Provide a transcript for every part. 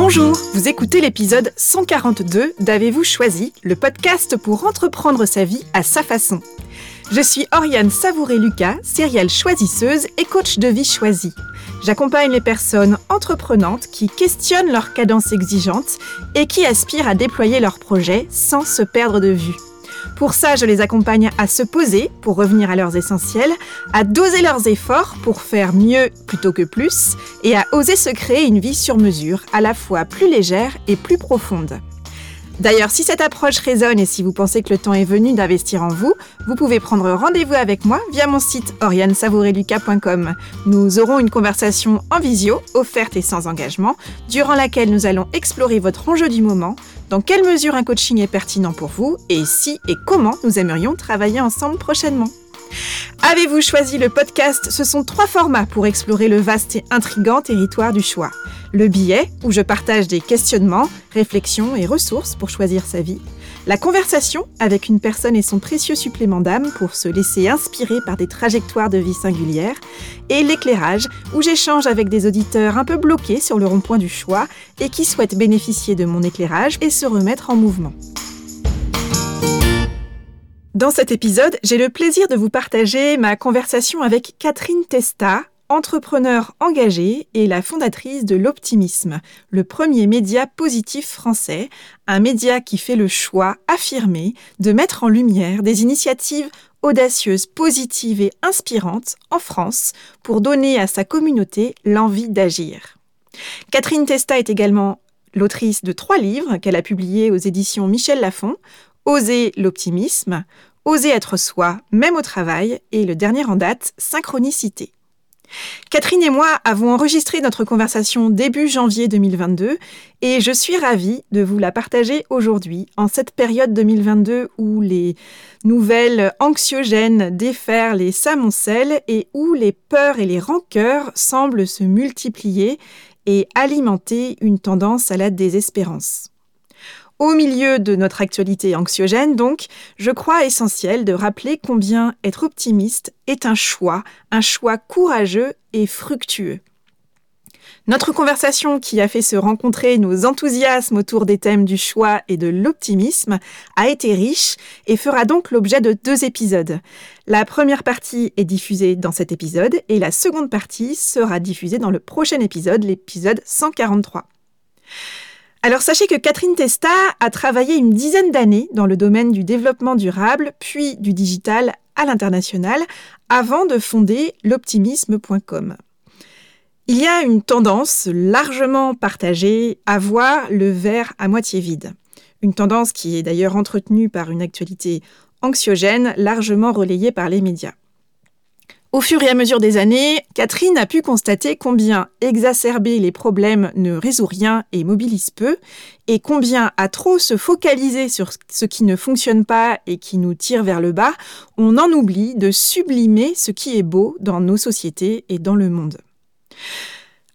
Bonjour, vous écoutez l'épisode 142 d'Avez-vous choisi, le podcast pour entreprendre sa vie à sa façon. Je suis Oriane Savouré-Lucas, sérielle choisisseuse et coach de vie choisie. J'accompagne les personnes entreprenantes qui questionnent leur cadence exigeante et qui aspirent à déployer leurs projets sans se perdre de vue. Pour ça, je les accompagne à se poser pour revenir à leurs essentiels, à doser leurs efforts pour faire mieux plutôt que plus, et à oser se créer une vie sur mesure, à la fois plus légère et plus profonde. D'ailleurs, si cette approche résonne et si vous pensez que le temps est venu d'investir en vous, vous pouvez prendre rendez-vous avec moi via mon site oriansavoureluca.com. Nous aurons une conversation en visio, offerte et sans engagement, durant laquelle nous allons explorer votre enjeu du moment, dans quelle mesure un coaching est pertinent pour vous et si et comment nous aimerions travailler ensemble prochainement. Avez-vous choisi le podcast? Ce sont trois formats pour explorer le vaste et intrigant territoire du choix. Le billet, où je partage des questionnements, réflexions et ressources pour choisir sa vie. La conversation avec une personne et son précieux supplément d'âme pour se laisser inspirer par des trajectoires de vie singulières. Et l'éclairage, où j'échange avec des auditeurs un peu bloqués sur le rond-point du choix et qui souhaitent bénéficier de mon éclairage et se remettre en mouvement. Dans cet épisode, j'ai le plaisir de vous partager ma conversation avec Catherine Testa, entrepreneur engagée et la fondatrice de l'Optimisme, le premier média positif français, un média qui fait le choix affirmé de mettre en lumière des initiatives audacieuses, positives et inspirantes en France pour donner à sa communauté l'envie d'agir. Catherine Testa est également l'autrice de trois livres qu'elle a publiés aux éditions Michel Lafon, Oser l'optimisme, Oser être soi, même au travail, et le dernier en date, Synchronicité. Catherine et moi avons enregistré notre conversation début janvier 2022 et je suis ravie de vous la partager aujourd'hui en cette période 2022 où les nouvelles anxiogènes déferlent les s'amoncellent et où les peurs et les rancœurs semblent se multiplier et alimenter une tendance à la désespérance. Au milieu de notre actualité anxiogène, donc, je crois essentiel de rappeler combien être optimiste est un choix, un choix courageux et fructueux. Notre conversation qui a fait se rencontrer nos enthousiasmes autour des thèmes du choix et de l'optimisme a été riche et fera donc l'objet de deux épisodes. La première partie est diffusée dans cet épisode et la seconde partie sera diffusée dans le prochain épisode, l'épisode 143. Alors sachez que Catherine Testa a travaillé une dizaine d'années dans le domaine du développement durable, puis du digital à l'international, avant de fonder l'optimisme.com. Il y a une tendance largement partagée à voir le verre à moitié vide. Une tendance qui est d'ailleurs entretenue par une actualité anxiogène largement relayée par les médias. Au fur et à mesure des années, Catherine a pu constater combien exacerber les problèmes ne résout rien et mobilise peu, et combien à trop se focaliser sur ce qui ne fonctionne pas et qui nous tire vers le bas, on en oublie de sublimer ce qui est beau dans nos sociétés et dans le monde.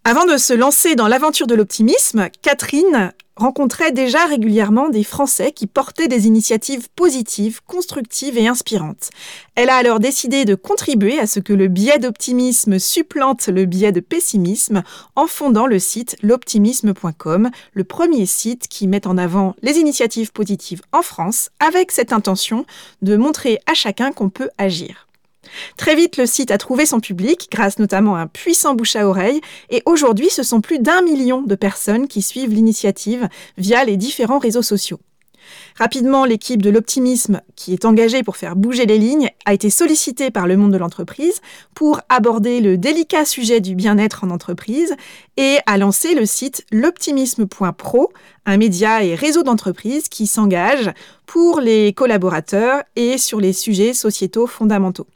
Avant de se lancer dans l'aventure de l'optimisme, Catherine rencontrait déjà régulièrement des Français qui portaient des initiatives positives, constructives et inspirantes. Elle a alors décidé de contribuer à ce que le biais d'optimisme supplante le biais de pessimisme en fondant le site l'optimisme.com, le premier site qui met en avant les initiatives positives en France avec cette intention de montrer à chacun qu'on peut agir. Très vite, le site a trouvé son public grâce notamment à un puissant bouche à oreille et aujourd'hui, ce sont plus d'un million de personnes qui suivent l'initiative via les différents réseaux sociaux. Rapidement, l'équipe de l'optimisme, qui est engagée pour faire bouger les lignes, a été sollicitée par le monde de l'entreprise pour aborder le délicat sujet du bien-être en entreprise et a lancé le site l'optimisme.pro, un média et réseau d'entreprises qui s'engage pour les collaborateurs et sur les sujets sociétaux fondamentaux.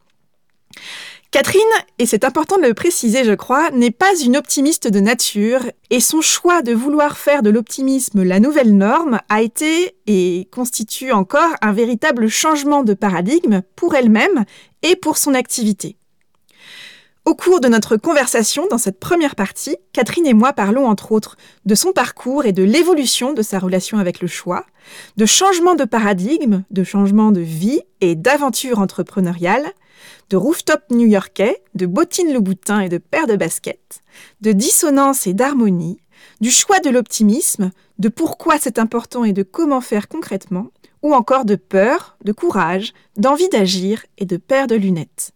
Catherine, et c'est important de le préciser je crois, n'est pas une optimiste de nature et son choix de vouloir faire de l'optimisme la nouvelle norme a été et constitue encore un véritable changement de paradigme pour elle-même et pour son activité. Au cours de notre conversation dans cette première partie, Catherine et moi parlons entre autres de son parcours et de l'évolution de sa relation avec le choix, de changement de paradigme, de changement de vie et d'aventure entrepreneuriale, de rooftop new-yorkais, de bottines Louboutin et de paires de baskets, de dissonance et d'harmonie, du choix de l'optimisme, de pourquoi c'est important et de comment faire concrètement, ou encore de peur, de courage, d'envie d'agir et de paire de lunettes.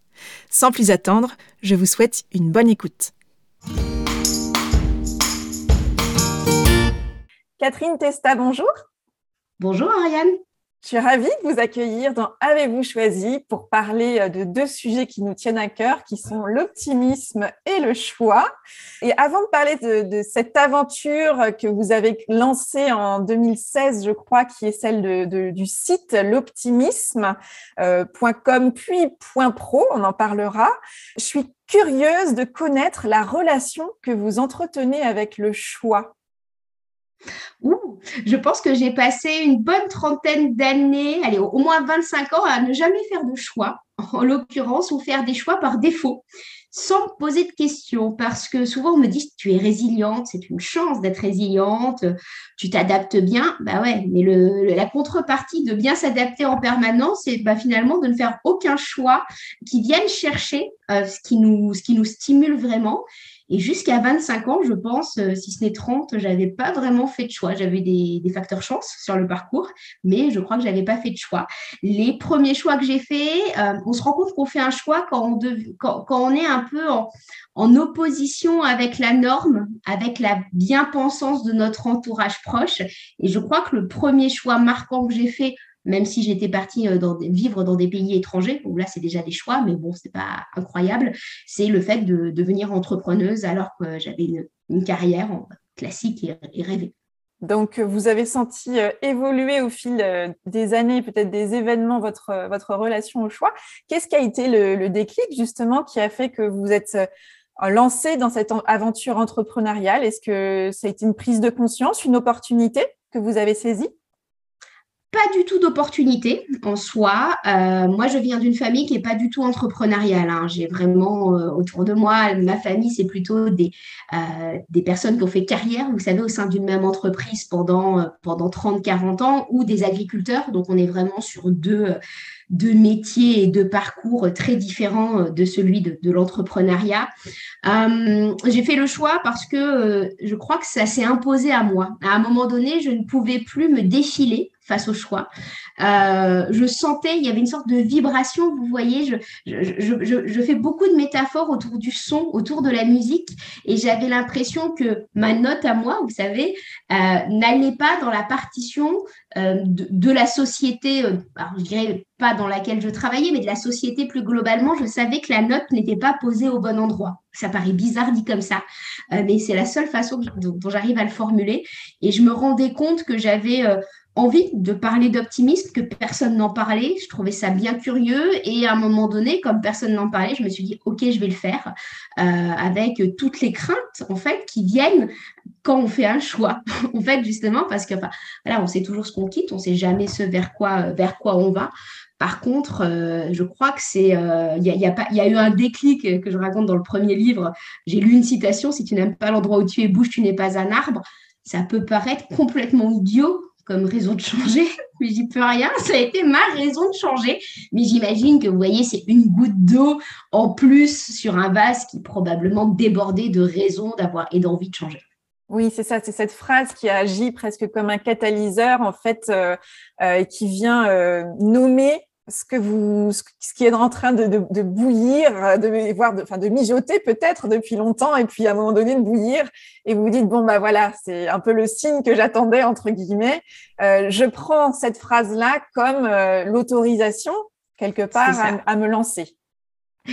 Sans plus attendre, je vous souhaite une bonne écoute. Catherine Testa, bonjour. Bonjour Ariane. Je suis ravie de vous accueillir dans Avez-vous choisi pour parler euh, de deux sujets qui nous tiennent à cœur, qui sont l'optimisme et le choix. Et avant de parler de, cette aventure que vous avez lancée en 2016, je crois, qui est celle du site l'optimisme.com euh, puis .pro, on en parlera. Je suis curieuse de connaître la relation que vous entretenez avec le choix. Ouh, je pense que j'ai passé une bonne trentaine d'années, au moins 25 ans, à ne jamais faire de choix, en l'occurrence, ou faire des choix par défaut, sans me poser de questions, parce que souvent on me dit tu es résiliente, c'est une chance d'être résiliente, tu t'adaptes bien. Bah ouais, mais la contrepartie de bien s'adapter en permanence, c'est bah, finalement de ne faire aucun choix qui vienne chercher euh, ce, qui nous, ce qui nous stimule vraiment et jusqu'à 25 ans, je pense, euh, si ce n'est 30, j'avais pas vraiment fait de choix. J'avais des, facteurs chance sur le parcours, mais je crois que j'avais pas fait de choix. Les premiers choix que j'ai faits, euh, on se rend compte qu'on fait un choix quand on, quand, on est un peu en, en, opposition avec la norme, avec la bien-pensance de notre entourage proche. Et je crois que le premier choix marquant que j'ai fait même si j'étais partie euh, vivre dans des pays étrangers, où là c'est déjà des choix, mais bon, c'est pas incroyable, c'est le fait de devenir entrepreneuse alors que j'avais une, carrière classique et, rêvée. Donc, vous avez senti euh, évoluer au fil euh, des années, peut-être des événements, votre, relation au choix. Qu'est-ce qui a été le, le, déclic, justement, qui a fait que vous êtes lancé dans cette aventure entrepreneuriale? Est-ce que ça a été une prise de conscience, une opportunité que vous avez saisie? Pas du tout d'opportunité en soi. Euh, moi, je viens d'une famille qui n'est pas du tout entrepreneuriale. Hein. J'ai vraiment euh, autour de moi, ma famille, c'est plutôt des, euh, des personnes qui ont fait carrière, vous savez, au sein d'une même entreprise pendant, pendant 30-40 ans ou des agriculteurs. Donc, on est vraiment sur deux, deux métiers et deux parcours très différents de celui de, de l'entrepreneuriat. J'ai fait le choix parce que je crois que ça s'est imposé à moi. À un moment donné, je ne pouvais plus me défiler face au choix. Euh, je sentais, il y avait une sorte de vibration, vous voyez, je, je, je, fais beaucoup de métaphores autour du son, autour de la musique, et j'avais l'impression que ma note à moi, vous savez, euh, n'allait pas dans la partition euh, de, la société, alors je dirais pas dans laquelle je travaillais, mais de la société plus globalement, je savais que la note n'était pas posée au bon endroit. Ça paraît bizarre dit comme ça, mais c'est la seule façon dont, dont j'arrive à le formuler. Et je me rendais compte que j'avais envie de parler d'optimisme, que personne n'en parlait. Je trouvais ça bien curieux. Et à un moment donné, comme personne n'en parlait, je me suis dit, OK, je vais le faire euh, avec toutes les craintes, en fait, qui viennent quand on fait un choix. en fait, justement, parce que, voilà, on sait toujours ce qu'on quitte, on sait jamais ce vers quoi, vers quoi on va. Par contre, euh, je crois que c'est, euh, il y, a, y, a eu un déclic que je raconte dans le premier livre. J'ai lu une citation si tu n'aimes pas l'endroit où tu es, bouge, tu n'es pas un arbre. Ça peut paraître complètement idiot raison de changer, mais j'y peux rien. Ça a été ma raison de changer. Mais j'imagine que vous voyez, c'est une goutte d'eau en plus sur un vase qui probablement débordait de raisons d'avoir et d'envie de changer. Oui, c'est ça, c'est cette phrase qui agit presque comme un catalyseur, en fait, euh, euh, qui vient euh, nommer ce que vous, ce qui est en train de, de, bouillir, de voir, de, enfin de mijoter peut-être depuis longtemps, et puis à un moment donné de bouillir, et vous vous dites bon bah voilà, c'est un peu le signe que j'attendais entre guillemets. Euh, je prends cette phrase-là comme euh, l'autorisation quelque part à, me lancer.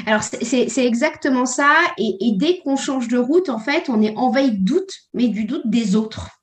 Alors, c'est exactement ça. Et, et dès qu'on change de route, en fait, on est en veille doute, mais du doute des autres.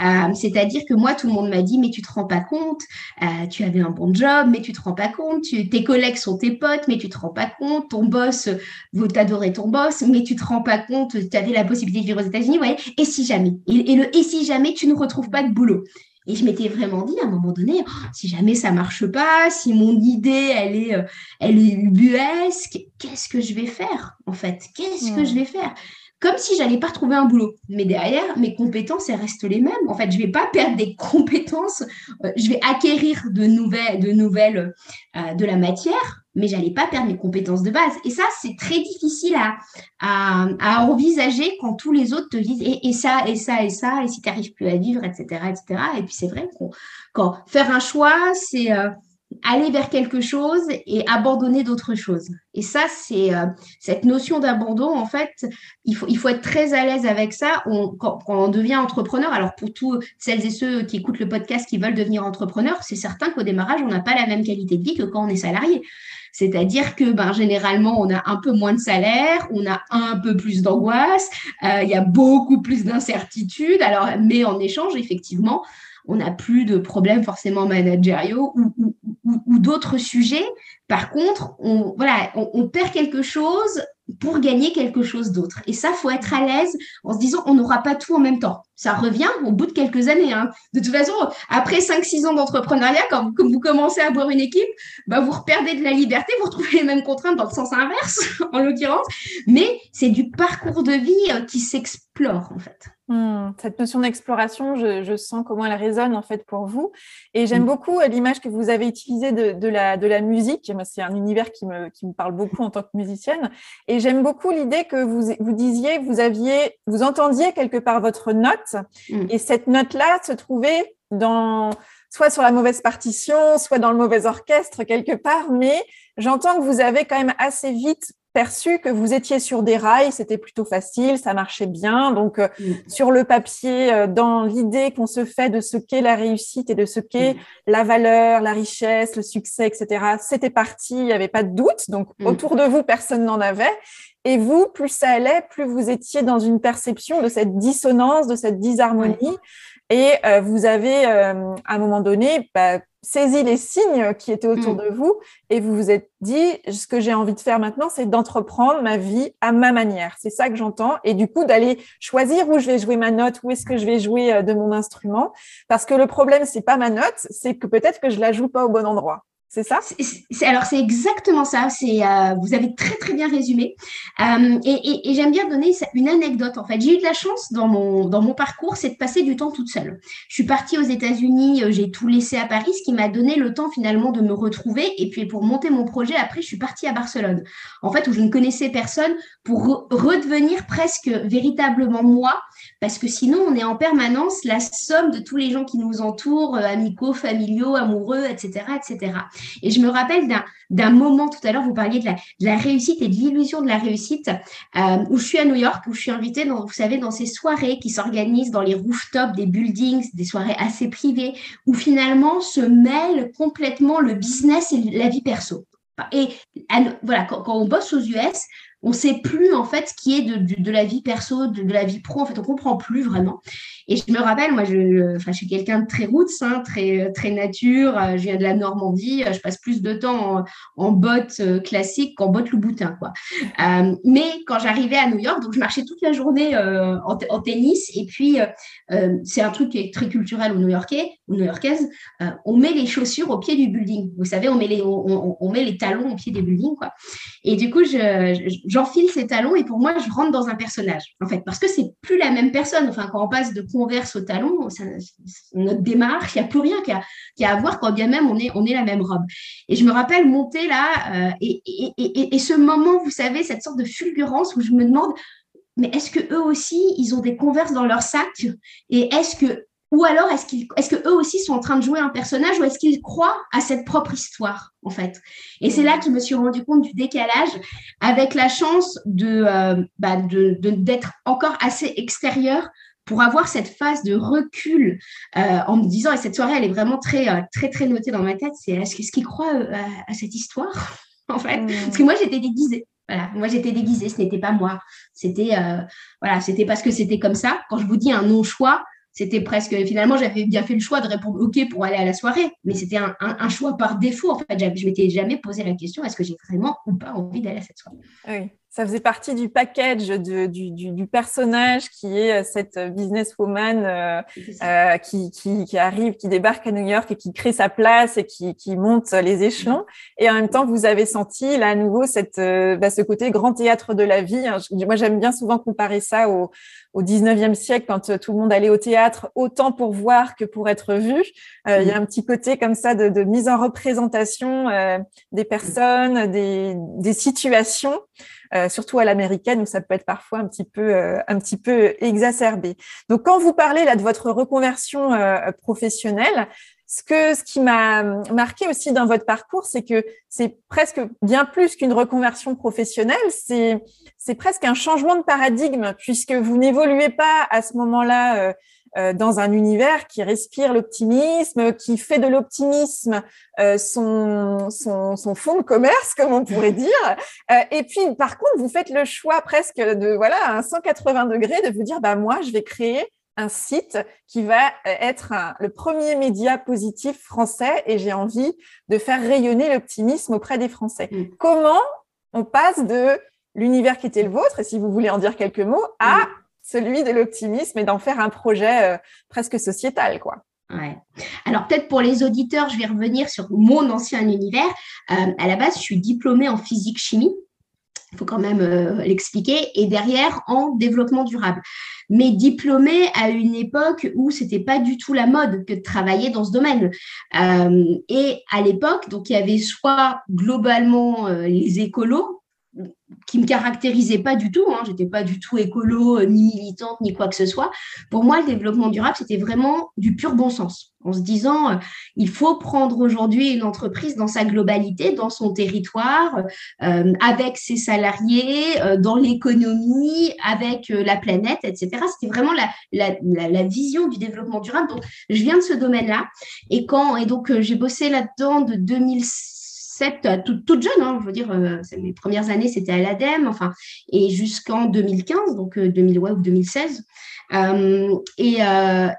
Euh, c'est-à-dire que moi, tout le monde m'a dit, mais tu te rends pas compte, euh, tu avais un bon job, mais tu te rends pas compte, tes collègues sont tes potes, mais tu te rends pas compte, ton boss, vous t'adorez ton boss, mais tu te rends pas compte, tu avais la possibilité de vivre aux États-Unis, ouais, et si jamais et, le et si jamais tu ne retrouves pas de boulot. Et je m'étais vraiment dit à un moment donné, oh, si jamais ça marche pas, si mon idée elle est, euh, elle est ubuesque, qu'est-ce que je vais faire en fait? Qu'est-ce que je vais faire? Comme si j'allais pas retrouver un boulot. Mais derrière, mes compétences, elles restent les mêmes. En fait, je vais pas perdre des compétences, euh, je vais acquérir de nouvelles, de nouvelles, euh, de la matière, mais j'allais pas perdre mes compétences de base. Et ça, c'est très difficile à, à, envisager quand tous les autres te disent et, ça, et ça, et ça, et si tu n'arrives plus à vivre, etc., etc. Et puis c'est vrai qu'on quand faire un choix, c'est euh, aller vers quelque chose et abandonner d'autres choses. Et ça, c'est euh, cette notion d'abandon, en fait, il faut, il faut être très à l'aise avec ça quand, on devient entrepreneur. Alors, pour tous celles et ceux qui écoutent le podcast qui veulent devenir entrepreneur, c'est certain qu'au démarrage, on n'a pas la même qualité de vie que quand on est salarié. C'est-à-dire que ben, généralement, on a un peu moins de salaire, on a un peu plus d'angoisse, euh, il y a beaucoup plus d'incertitudes. Alors, mais en échange, effectivement, on n'a plus de problèmes forcément managériaux ou, d'autres sujets. Par contre, on, voilà, on, perd quelque chose pour gagner quelque chose d'autre. Et ça, faut être à l'aise en se disant, on n'aura pas tout en même temps. Ça revient au bout de quelques années. Hein. De toute façon, après 5-6 ans d'entrepreneuriat, quand, vous commencez à avoir une équipe, bah, vous reperdez de la liberté, vous retrouvez les mêmes contraintes dans le sens inverse, en l'occurrence. Mais c'est du parcours de vie euh, qui s'explore, en fait. Hmm, cette notion d'exploration, je, sens comment elle résonne en fait pour vous. Et j'aime hmm. beaucoup euh, l'image que vous avez utilisée de, la, de la musique. C'est un univers qui me, qui me parle beaucoup en tant que musicienne. Et j'aime beaucoup l'idée que vous, vous disiez, vous aviez, vous entendiez quelque part votre note. Hmm. Et cette note-là se trouvait dans, soit sur la mauvaise partition, soit dans le mauvais orchestre quelque part. Mais j'entends que vous avez quand même assez vite perçu que vous étiez sur des rails, c'était plutôt facile, ça marchait bien. Donc, euh, mm. sur le papier, euh, dans l'idée qu'on se fait de ce qu'est la réussite et de ce qu'est mm. la valeur, la richesse, le succès, etc., c'était parti, il n'y avait pas de doute. Donc, mm. autour de vous, personne n'en avait. Et vous, plus ça allait, plus vous étiez dans une perception de cette dissonance, de cette disharmonie. Et euh, vous avez, à un moment donné, bah, saisi les signes qui étaient autour mm. de vous et vous vous êtes dit, ce que j'ai envie de faire maintenant, c'est d'entreprendre ma vie à ma manière. C'est ça que j'entends. Et du coup, d'aller choisir où je vais jouer ma note, où est-ce que je vais jouer euh, de mon instrument. Parce que le problème, c'est pas ma note, c'est que peut-être que je la joue pas au bon endroit. C'est ça? Alors, c'est exactement ça. Euh, vous avez très, très bien résumé. Euh, et, j'aime bien donner une anecdote, en fait. J'ai eu de la chance dans mon, dans mon parcours, c'est de passer du temps toute seule. Je suis partie aux États-Unis, euh, j'ai tout laissé à Paris, ce qui m'a donné le temps finalement de me retrouver. Et puis, pour monter mon projet, après, je suis partie à Barcelone, en fait, où je ne connaissais personne, pour redevenir presque véritablement moi, parce que sinon, on est en permanence la somme de tous les gens qui nous entourent, amicaux, familiaux, amoureux, etc., etc. Et je me rappelle d'un moment tout à l'heure, vous parliez de la, réussite et de l'illusion de la réussite, euh, où je suis à New York, où je suis invitée, dans, vous savez, dans ces soirées qui s'organisent dans les rooftops des buildings, des soirées assez privées, où finalement se mêlent complètement le business et la vie perso. Et voilà, quand, quand on bosse aux US, on sait plus en fait ce qui est de, la vie perso, de, la vie pro. En fait, on comprend plus vraiment. Et je me rappelle, moi, je, je suis quelqu'un de très roots, hein, très, très nature. Euh, je viens de la Normandie. Euh, je passe plus de temps en, bottes euh, classiques qu'en bottes Louboutin, quoi. mais quand j'arrivais à New York, donc je marchais toute la journée en, tennis. Et puis, c'est un truc qui est très culturel aux New-Yorkais, New-Yorkaises. on met les chaussures au pied du building. Vous savez, on met les, on, met les talons au pied des buildings, quoi. Et du coup, je j'enfile ces talons et pour moi, je rentre dans un personnage, en fait, parce que c'est plus la même personne. Enfin, quand on passe de converse au talon, notre démarche, il n'y a plus rien qu'à à voir quand bien même on est, on est la même robe. Et je me rappelle monter là, euh, et, et, et, ce moment, vous savez, cette sorte de fulgurance où je me demande, mais est-ce que eux aussi, ils ont des converses dans leur sac? Et est-ce que ou alors, est-ce qu'ils, est-ce que eux aussi sont en train de jouer un personnage ou est-ce qu'ils croient à cette propre histoire, en fait? Et c'est là que je me suis rendu compte du décalage, avec la chance de, euh, bah, de, d'être encore assez extérieur pour avoir cette phase de recul euh, en me disant, et cette soirée, elle est vraiment très, euh, très, très notée dans ma tête, c'est est-ce, qu'ils croient à, cette histoire, en fait? Mmh. Parce que moi, j'étais déguisée. Voilà, moi j'étais déguisée, ce n'était pas moi. C'était voilà, c'était parce que c'était comme ça. Quand je vous dis un non-choix, c'était presque, finalement, j'avais bien fait le choix de répondre OK pour aller à la soirée, mais c'était un, choix par défaut. En fait, je m'étais jamais posé la question est-ce que j'ai vraiment ou pas envie d'aller à cette soirée? Oui, ça faisait partie du package du, personnage qui est euh, cette businesswoman euh, euh, qui, qui, arrive, qui débarque à New York et qui crée sa place et qui, monte les échelons. Et en même temps, vous avez senti là à nouveau cette, bah, ce côté grand théâtre de la vie. Hein. Moi, j'aime bien souvent comparer ça au, au 19e siècle, quand tout le monde allait au théâtre, autant pour voir que pour être vu. Il y a un petit côté comme ça de, mise en représentation des personnes, des, des situations. Euh, surtout à l'américaine où ça peut être parfois un petit peu euh, un petit peu exacerbé. Donc quand vous parlez là de votre reconversion euh, professionnelle, ce que ce qui m'a marqué aussi dans votre parcours, c'est que c'est presque bien plus qu'une reconversion professionnelle, c'est c'est presque un changement de paradigme puisque vous n'évoluez pas à ce moment-là euh, dans un univers qui respire l'optimisme, qui fait de l'optimisme euh, son, son, son, fond de commerce, comme on pourrait dire. Euh, et puis, par contre, vous faites le choix presque de, voilà, un 180 degrés de vous dire, bah, moi, je vais créer un site qui va être le premier média positif français et j'ai envie de faire rayonner l'optimisme auprès des Français. Mm. Comment on passe de l'univers qui était le vôtre, et si vous voulez en dire quelques mots, à mm celui de l'optimisme et d'en faire un projet euh, presque sociétal, quoi. Ouais. Alors peut-être pour les auditeurs, je vais revenir sur mon ancien univers. Euh, à la base, je suis diplômée en physique-chimie. Il faut quand même euh, l'expliquer. Et derrière, en développement durable. Mais diplômée à une époque où c'était pas du tout la mode que de travailler dans ce domaine. et à l'époque, donc il y avait soit globalement les écolos qui me caractérisait pas du tout. Hein. J'étais pas du tout écolo, euh, ni militante, ni quoi que ce soit. Pour moi, le développement durable, c'était vraiment du pur bon sens. En se disant, euh, il faut prendre aujourd'hui une entreprise dans sa globalité, dans son territoire, euh, avec ses salariés, dans l'économie, avec la planète, etc. C'était vraiment la, vision du développement durable. Donc, je viens de ce domaine-là. Et quand, et donc, j'ai bossé là-dedans de 2006 euh, toute, toute jeune, hein, je veux dire, euh, mes premières années, c'était à l'ADEME, enfin, et jusqu'en 2015, donc 2000, euh, ou 2016. et,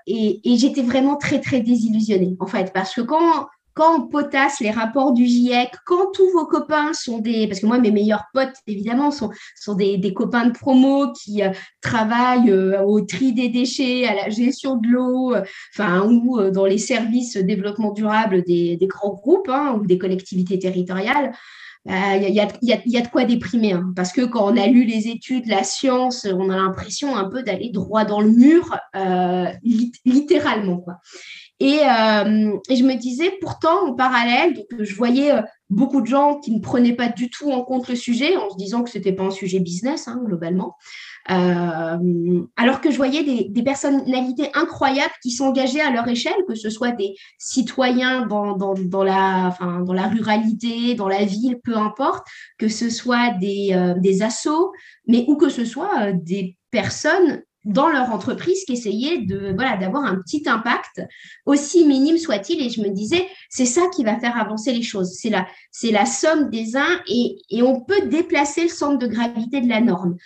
et, et j'étais vraiment très, très désillusionnée, en fait, parce que quand, quand on potasse les rapports du GIEC, quand tous vos copains sont des... Parce que moi, mes meilleurs potes, évidemment, sont, sont des, copains de promo qui euh, travaillent euh, au tri des déchets, à la gestion de l'eau, euh, enfin, ou dans les services développement durable des, grands groupes hein, ou des collectivités territoriales. Il y, y, a, y, a, de quoi déprimer, hein, parce que quand on a lu les études, la science, on a l'impression un peu d'aller droit dans le mur, littéralement. Quoi. Euh, et, je me disais, pourtant, en parallèle, je voyais euh, beaucoup de gens qui ne prenaient pas du tout en compte le sujet, en se disant que ce n'était pas un sujet business, hein, globalement. Euh, alors que je voyais des, personnalités incroyables qui s'engageaient à leur échelle, que ce soit des citoyens dans, dans, la, enfin, dans la ruralité, dans la ville, peu importe, que ce soit des, des assos, mais ou que ce soit des personnes dans leur entreprise qui essayaient de voilà d'avoir un petit impact aussi minime soit-il. Et je me disais c'est ça qui va faire avancer les choses. C'est la c'est la somme des uns et, et on peut déplacer le centre de gravité de la norme.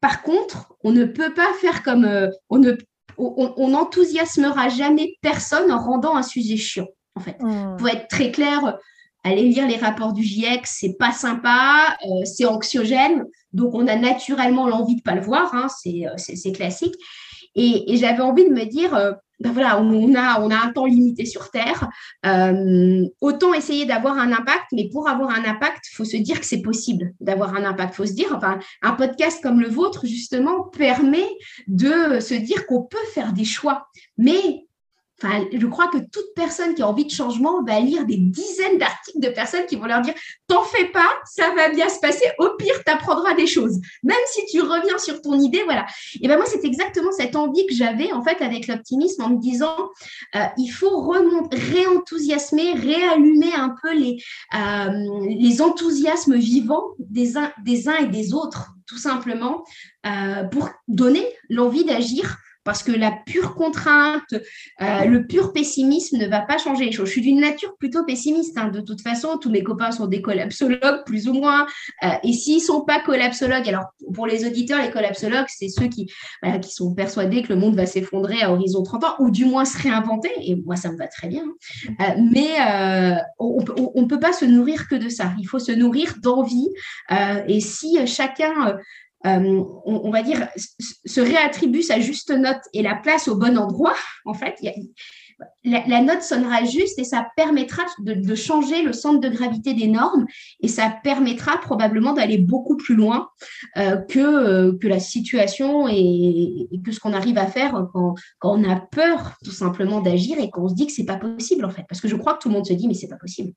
Par contre on ne peut pas faire comme euh, on ne on n'enthousiasmera jamais personne en rendant un sujet chiant en fait. Mmh. pour être très clair Allez lire les rapports du GIEC, c'est pas sympa, euh, c'est anxiogène, donc on a naturellement l'envie de pas le voir, hein, euh, c'est classique. Et, j'avais envie de me dire, euh, ben voilà, on a, on a un temps limité sur Terre, autant essayer d'avoir un impact, mais pour avoir un impact, faut se dire que c'est possible d'avoir un impact. Faut se dire, enfin, un podcast comme le vôtre, justement, permet de se dire qu'on peut faire des choix, mais je crois que toute personne qui a envie de changement va lire des dizaines d'articles de personnes qui vont leur dire T'en fais pas, ça va bien se passer. Au pire, tu apprendras des choses. Même si tu reviens sur ton idée, voilà. Et ben moi, c'est exactement cette envie que j'avais en fait avec l'optimisme en me disant euh, Il faut réenthousiasmer, réallumer un peu les, euh, les enthousiasmes vivants des uns, et des autres, tout simplement, euh, pour donner l'envie d'agir parce que la pure contrainte, euh, le pur pessimisme ne va pas changer les choses. Je suis d'une nature plutôt pessimiste. Hein. De toute façon, tous mes copains sont des collapsologues, plus ou moins. Euh, et s'ils ne sont pas collapsologues, alors pour les auditeurs, les collapsologues, c'est ceux qui, sont persuadés que le monde va s'effondrer à horizon 30 ans, ou du moins se réinventer. Et moi, ça me va très bien. Hein. Euh, mais on ne peut pas se nourrir que de ça. Il faut se nourrir d'envie. et si chacun euh, on, va dire, se réattribue sa juste note et la place au bon endroit, en fait, la, note sonnera juste et ça permettra de, changer le centre de gravité des normes et ça permettra probablement d'aller beaucoup plus loin euh, que, euh, que la situation et, que ce qu'on arrive à faire quand, quand, on a peur tout simplement d'agir et qu'on se dit que c'est pas possible en fait. Parce que je crois que tout le monde se dit mais c'est pas possible.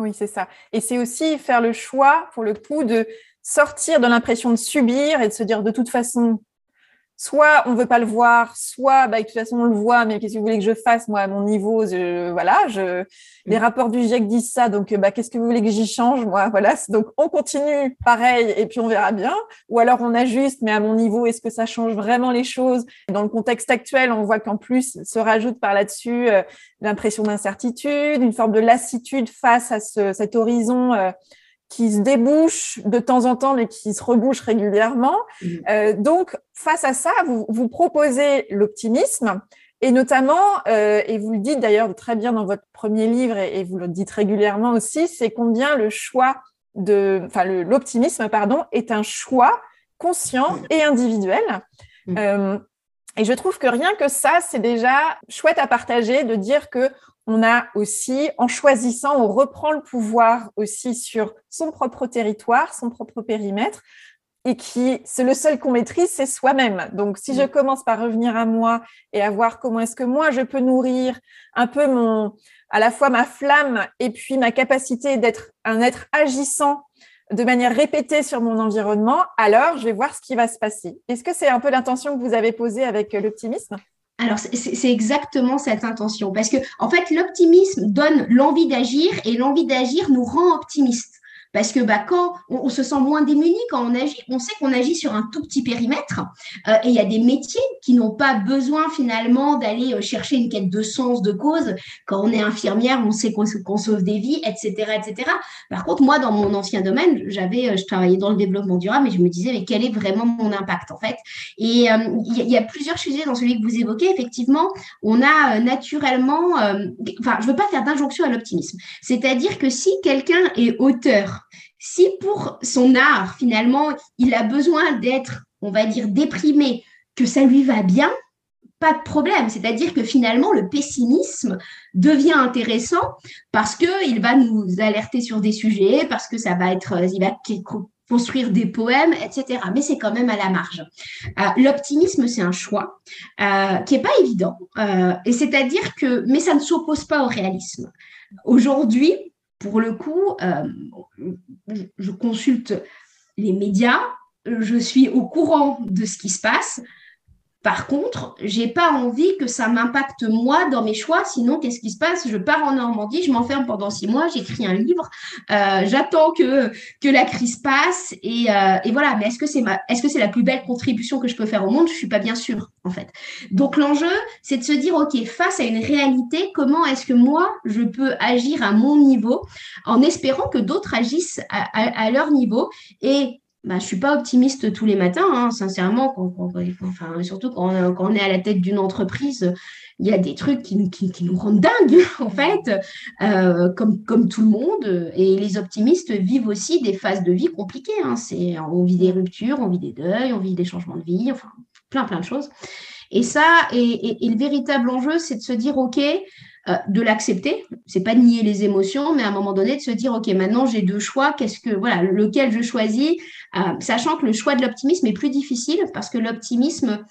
Oui, c'est ça. Et c'est aussi faire le choix, pour le coup, de sortir de l'impression de subir et de se dire de toute façon, soit on veut pas le voir, soit bah, de toute façon on le voit, mais qu'est-ce que vous voulez que je fasse moi à mon niveau Voilà, je, les mm. rapports du GIEC disent ça, donc bah, qu'est-ce que vous voulez que j'y change moi Voilà, donc on continue pareil et puis on verra bien, ou alors on ajuste, mais à mon niveau, est-ce que ça change vraiment les choses? Dans le contexte actuel, on voit qu'en plus se rajoute par là-dessus euh, l'impression d'incertitude, une forme de lassitude face à ce, cet horizon. Euh, qui se débouche de temps en temps, mais qui se rebouche régulièrement. Mmh. Euh, donc, face à ça, vous, vous proposez l'optimisme, et notamment, euh, et vous le dites d'ailleurs très bien dans votre premier livre, et, vous le dites régulièrement aussi, c'est combien le choix de, enfin, l'optimisme, pardon, est un choix conscient et individuel. Mmh. Euh, et je trouve que rien que ça, c'est déjà chouette à partager de dire que on a aussi, en choisissant, on reprend le pouvoir aussi sur son propre territoire, son propre périmètre, et qui, c'est le seul qu'on maîtrise, c'est soi-même. Donc, si je mm. commence par revenir à moi et à voir comment est-ce que moi je peux nourrir un peu mon, à la fois ma flamme et puis ma capacité d'être un être agissant de manière répétée sur mon environnement, alors je vais voir ce qui va se passer. Est-ce que c'est un peu l'intention que vous avez posée avec l'optimisme? Alors, c'est exactement cette intention, parce que en fait, l'optimisme donne l'envie d'agir et l'envie d'agir nous rend optimistes. Parce que bah, quand on, se sent moins démuni quand on agit, on sait qu'on agit sur un tout petit périmètre. Euh, et il y a des métiers qui n'ont pas besoin finalement d'aller euh, chercher une quête de sens, de cause. Quand on est infirmière, on sait qu'on sauve des vies, etc., etc. Par contre, moi, dans mon ancien domaine, j'avais, euh, je travaillais dans le développement durable, mais je me disais, mais quel est vraiment mon impact en fait? Et il y, a plusieurs sujets dans celui que vous évoquez. Effectivement, on a naturellement, enfin, je veux pas faire d'injonction à l'optimisme. C'est-à-dire que si quelqu'un est auteur si pour son art, finalement, il a besoin d'être, on va dire, déprimé, que ça lui va bien, pas de problème. C'est-à-dire que finalement, le pessimisme devient intéressant parce qu'il va nous alerter sur des sujets, parce que ça va être, il va construire des poèmes, etc. Mais c'est quand même à la marge. Euh, l'optimisme, c'est un choix euh, qui n'est pas évident. Euh, et c'est-à-dire que, mais ça ne s'oppose pas au réalisme. Aujourd'hui, pour le coup, euh, je consulte les médias, je suis au courant de ce qui se passe, par contre, j'ai pas envie que ça m'impacte moi dans mes choix. Sinon, qu'est-ce qui se passe? Je pars en Normandie, je m'enferme pendant six mois, j'écris un livre, euh, j'attends que que la crise passe et, euh, et voilà. Mais est-ce que c'est ma, est-ce que c'est la plus belle contribution que je peux faire au monde? Je suis pas bien sûre en fait. Donc l'enjeu, c'est de se dire ok, face à une réalité, comment est-ce que moi je peux agir à mon niveau en espérant que d'autres agissent à, à leur niveau? Et bah, je ne suis pas optimiste tous les matins, hein, sincèrement, enfin, surtout quand on, est à la tête d'une entreprise, il y a des trucs qui, nous rendent dingues, en fait, euh, comme, comme tout le monde. Et les optimistes vivent aussi des phases de vie compliquées. Hein, on vit des ruptures, on vit des deuils, on vit des changements de vie, enfin, plein, plein de choses. Et ça, et le véritable enjeu, c'est de se dire, OK, euh, de l'accepter. C'est pas de nier les émotions, mais à un moment donné de se dire ok maintenant j'ai deux choix, qu'est-ce que voilà lequel je choisis, euh, sachant que le choix de l'optimisme est plus difficile parce que l'optimisme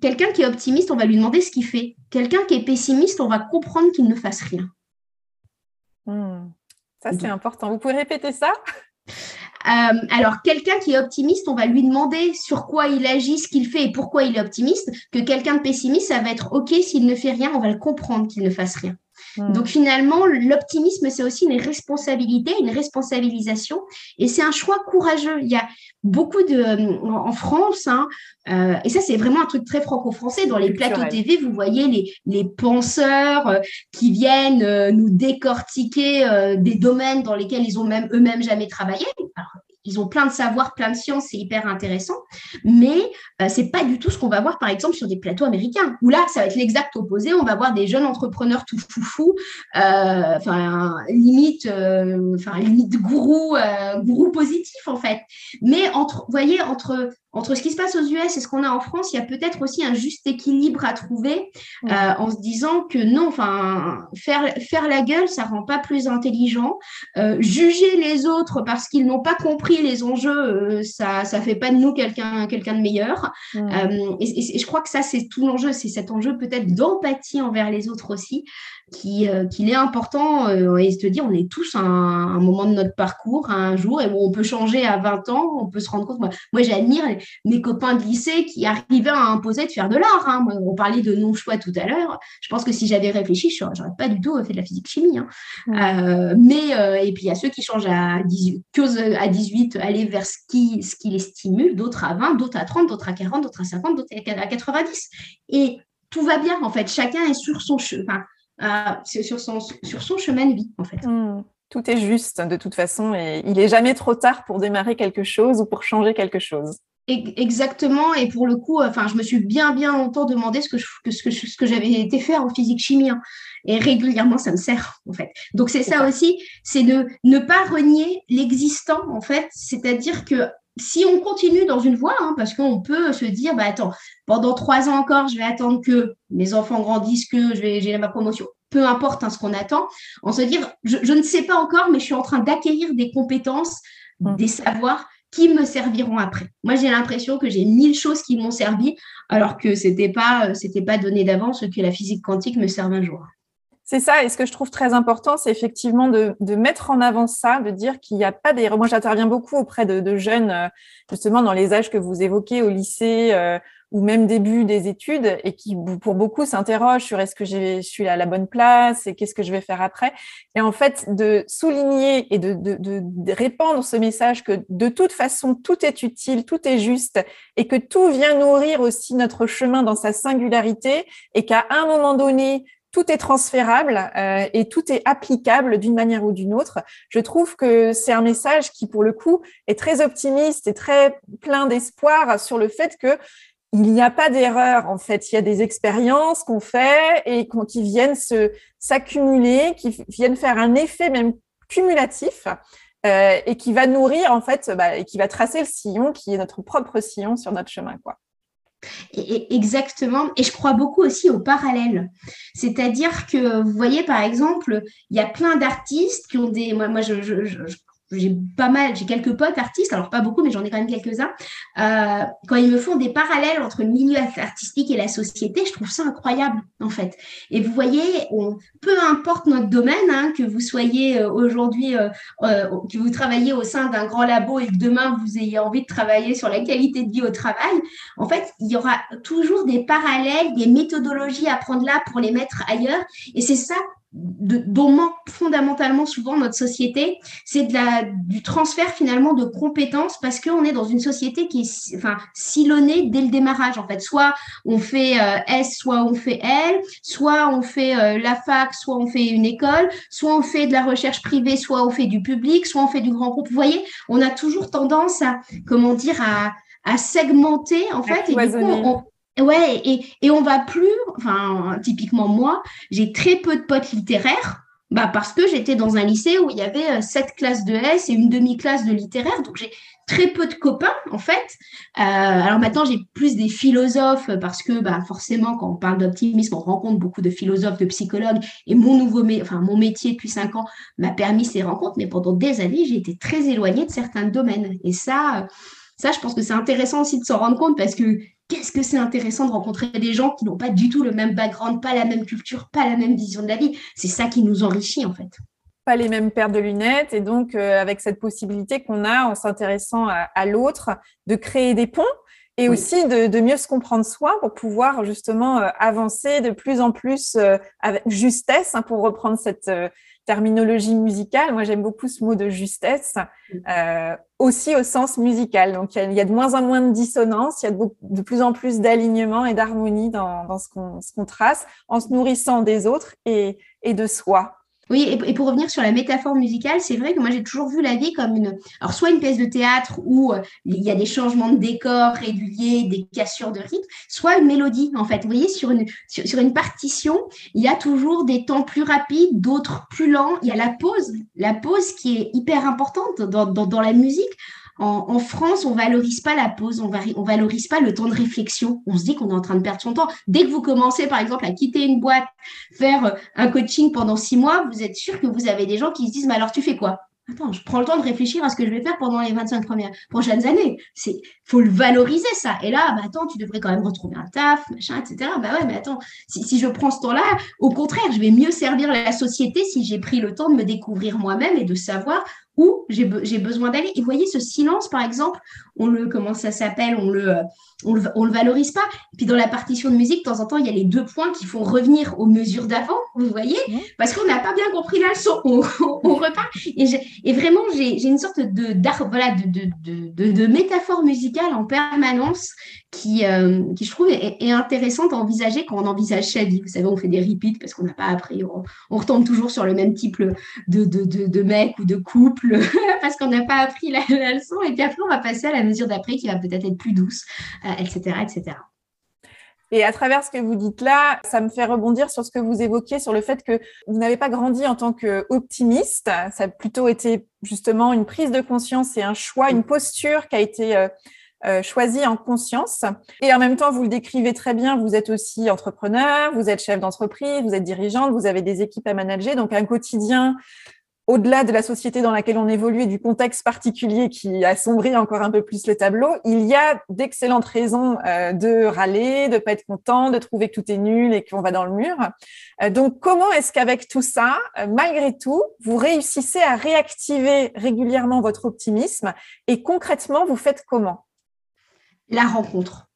quelqu'un qui est optimiste, on va lui demander ce qu'il fait. Quelqu'un qui est pessimiste, on va comprendre qu'il ne fasse rien. Hmm. Ça, c'est important. Vous pouvez répéter ça? Euh, alors, quelqu'un qui est optimiste, on va lui demander sur quoi il agit, ce qu'il fait et pourquoi il est optimiste. Que quelqu'un de pessimiste, ça va être OK s'il ne fait rien, on va le comprendre qu'il ne fasse rien. Hmm. Donc finalement, l'optimisme, c'est aussi une responsabilité, une responsabilisation, et c'est un choix courageux. Il y a beaucoup de en France, hein, euh, et ça c'est vraiment un truc très franco-français. Dans les plateaux TV, vous voyez les, les penseurs euh, qui viennent euh, nous décortiquer des domaines dans lesquels ils ont même eux-mêmes jamais travaillé ils ont plein de savoirs, plein de sciences, c'est hyper intéressant. Mais euh, c'est pas du tout ce qu'on va voir, par exemple, sur des plateaux américains, où là, ça va être l'exact opposé. On va voir des jeunes entrepreneurs tout foufou, euh, enfin, limite, euh, enfin, limite gourou, gourou positif, en fait. Mais entre, vous voyez, entre entre ce qui se passe aux US et ce qu'on a en France, il y a peut-être aussi un juste équilibre à trouver euh, en se disant que non, enfin, faire, faire la gueule, ça rend pas plus intelligent. Euh, juger les autres parce qu'ils n'ont pas compris les enjeux, euh, ça ça fait pas de nous quelqu'un quelqu'un de meilleur. Et, et, je crois que ça, c'est tout l'enjeu, c'est cet enjeu peut-être d'empathie envers les autres aussi euh, qu'il est important euh, et se dire on est tous à un, moment de notre parcours, un jour, et on peut changer à 20 ans, on peut se rendre compte. Moi, j'admire mes copains de lycée qui arrivaient à imposer de faire de l'art. Hein. On parlait de non-choix tout à l'heure. Je pense que si j'avais réfléchi, je n'aurais pas du tout fait de la physique-chimie. Hein. Euh, mais, et puis il y a ceux qui changent à 18, à 18 aller vers ce qui, ce qui les stimule, d'autres à 20, d'autres à 30, d'autres à 40, d'autres à 50, d'autres à 90. Et tout va bien en fait. Chacun est sur son chemin sur, son, sur son chemin de vie, en fait. Hmm. Tout est juste de toute façon et il n'est jamais trop tard pour démarrer quelque chose ou pour changer quelque chose. Exactement, et pour le coup, enfin, je me suis bien, bien longtemps demandé ce que, ce que, ce que j'avais été faire en physique-chimie. Hein. Et régulièrement, ça me sert, en fait. Donc, c'est ça aussi, c'est de ne pas renier l'existant, en fait. C'est-à-dire que si on continue dans une voie, hein, parce qu'on peut se dire, bah attends, pendant trois ans encore, je vais attendre que mes enfants grandissent, que je vais j'ai ma promotion. Peu importe hein, ce qu'on attend, on se dire, je, ne sais pas encore, mais je suis en train d'acquérir des compétences, mmh. des savoirs qui me serviront après. Moi, j'ai l'impression que j'ai mille choses qui m'ont servi, alors que c'était pas, euh, c'était pas donné d'avance que la physique quantique me serve un jour. C'est ça, et ce que je trouve très important, c'est effectivement de, mettre en avant ça, de dire qu'il n'y a pas des... Moi, j'interviens beaucoup auprès de, jeunes, euh, justement dans les âges que vous évoquez, au lycée euh, ou même début des études, et qui, pour beaucoup, s'interrogent sur est-ce que je suis à la bonne place et qu'est-ce que je vais faire après. Et en fait, de souligner et de, de répandre ce message que de toute façon, tout est utile, tout est juste, et que tout vient nourrir aussi notre chemin dans sa singularité, et qu'à un moment donné, tout est transférable euh, et tout est applicable d'une manière ou d'une autre. Je trouve que c'est un message qui, pour le coup, est très optimiste et très plein d'espoir sur le fait que il n'y a pas d'erreur en fait. Il y a des expériences qu'on fait et qui viennent se s'accumuler, qui viennent faire un effet même cumulatif euh, et qui va nourrir en fait bah, et qui va tracer le sillon qui est notre propre sillon sur notre chemin quoi. Exactement. Et je crois beaucoup aussi au parallèle. C'est-à-dire que, vous voyez, par exemple, il y a plein d'artistes qui ont des... Moi, moi je, j'ai pas mal, j'ai quelques potes artistes, alors pas beaucoup, mais j'en ai quand même quelques-uns. Euh, quand ils me font des parallèles entre le milieu artistique et la société, je trouve ça incroyable, en fait. Et vous voyez, peu importe notre domaine, hein, que vous soyez euh, aujourd'hui, euh, que vous travaillez au sein d'un grand labo et que demain vous ayez envie de travailler sur la qualité de vie au travail, en fait, il y aura toujours des parallèles, des méthodologies à prendre là pour les mettre ailleurs. Et c'est ça dont manque fondamentalement souvent notre société, c'est de du transfert finalement de compétences parce qu'on est dans une société qui est enfin, silonnée dès le démarrage. En fait, soit on fait euh, S, soit on fait L, soit on fait euh, la fac, soit on fait une école, soit on fait de la recherche privée, soit on fait du public, soit on fait du grand groupe. Vous voyez, on a toujours tendance à, comment dire, à, à segmenter en fait. Et du coup, on, Ouais, et, et on va plus, enfin, typiquement moi, j'ai très peu de potes littéraires, bah parce que j'étais dans un lycée où il y avait euh, sept classes de S et une demi-classe de littéraire, donc j'ai très peu de copains en fait. Euh, alors maintenant j'ai plus des philosophes parce que bah forcément quand on parle d'optimisme on rencontre beaucoup de philosophes, de psychologues et mon nouveau, enfin mon métier depuis cinq ans m'a permis ces rencontres, mais pendant des années j'ai été très éloignée de certains domaines et ça, ça je pense que c'est intéressant aussi de s'en rendre compte parce que qu'est-ce que c'est intéressant de rencontrer des gens qui n'ont pas du tout le même background, pas la même culture, pas la même vision de la vie? C'est ça qui nous enrichit en fait. Pas les mêmes paires de lunettes et donc euh, avec cette possibilité qu'on a en s'intéressant à, l'autre de créer des ponts et aussi de, mieux se comprendre soi pour pouvoir justement euh, avancer de plus en plus euh, avec justesse, hein, pour reprendre cette terminologie musicale. Moi, j'aime beaucoup ce mot de justesse, aussi au sens musical. Donc, il y, a, de moins en moins de dissonance, il y a de, plus en plus d'alignement et d'harmonie dans, ce qu'on trace, en se nourrissant des autres et de soi. Oui, et, pour revenir sur la métaphore musicale, c'est vrai que moi j'ai toujours vu la vie comme une, alors soit une pièce de théâtre où euh, il y a des changements de décor réguliers, des cassures de rythme, soit une mélodie en fait. Vous voyez, sur une, sur, une partition, il y a toujours des temps plus rapides, d'autres plus lents. Il y a la pause, la pause qui est hyper importante dans, dans, dans la musique. En, France, on valorise pas la pause, on, valorise pas le temps de réflexion. On se dit qu'on est en train de perdre son temps. Dès que vous commencez, par exemple, à quitter une boîte, faire euh, un coaching pendant six mois, vous êtes sûr que vous avez des gens qui se disent, mais alors tu fais quoi? Attends, je prends le temps de réfléchir à ce que je vais faire pendant les 25 premières, prochaines années. C'est, faut le valoriser, ça. Et là, bah, attends, tu devrais quand même retrouver un taf, machin, etc. Bah ouais, mais attends, si je prends ce temps-là, au contraire, je vais mieux servir la société si j'ai pris le temps de me découvrir moi-même et de savoir où j'ai besoin d'aller. Et voyez, ce silence, par exemple, on le, comment ça s'appelle, on le, on le, on le valorise pas. Et puis dans la partition de musique, de temps en temps, il y a les deux points qui font revenir aux mesures d'avant, vous voyez, parce qu'on n'a pas bien compris la leçon, on, on repart. Et, et vraiment, j'ai une sorte de, voilà, de, de, de, de, métaphore musicale en permanence qui, euh, qui je trouve, est, intéressante à envisager quand on envisage sa vie. Vous savez, on fait des repeats parce qu'on n'a pas appris, on, retombe toujours sur le même type de, de mec ou de couple parce qu'on n'a pas appris la, leçon. Et puis après, on va passer à la mesure d'après qui va peut-être être plus douce, etc., euh, etc. Et à travers ce que vous dites là, ça me fait rebondir sur ce que vous évoquiez, sur le fait que vous n'avez pas grandi en tant qu'optimiste. Ça a plutôt été justement une prise de conscience et un choix, une posture qui a été euh, euh, choisi en conscience. Et en même temps, vous le décrivez très bien, vous êtes aussi entrepreneur, vous êtes chef d'entreprise, vous êtes dirigeante, vous avez des équipes à manager, donc un quotidien au-delà de la société dans laquelle on évolue et du contexte particulier qui assombrit encore un peu plus le tableau, il y a d'excellentes raisons euh, de râler, de pas être content, de trouver que tout est nul et qu'on va dans le mur. Euh, donc, comment est-ce qu'avec tout ça, malgré tout, vous réussissez à réactiver régulièrement votre optimisme et concrètement, vous faites comment? La rencontre.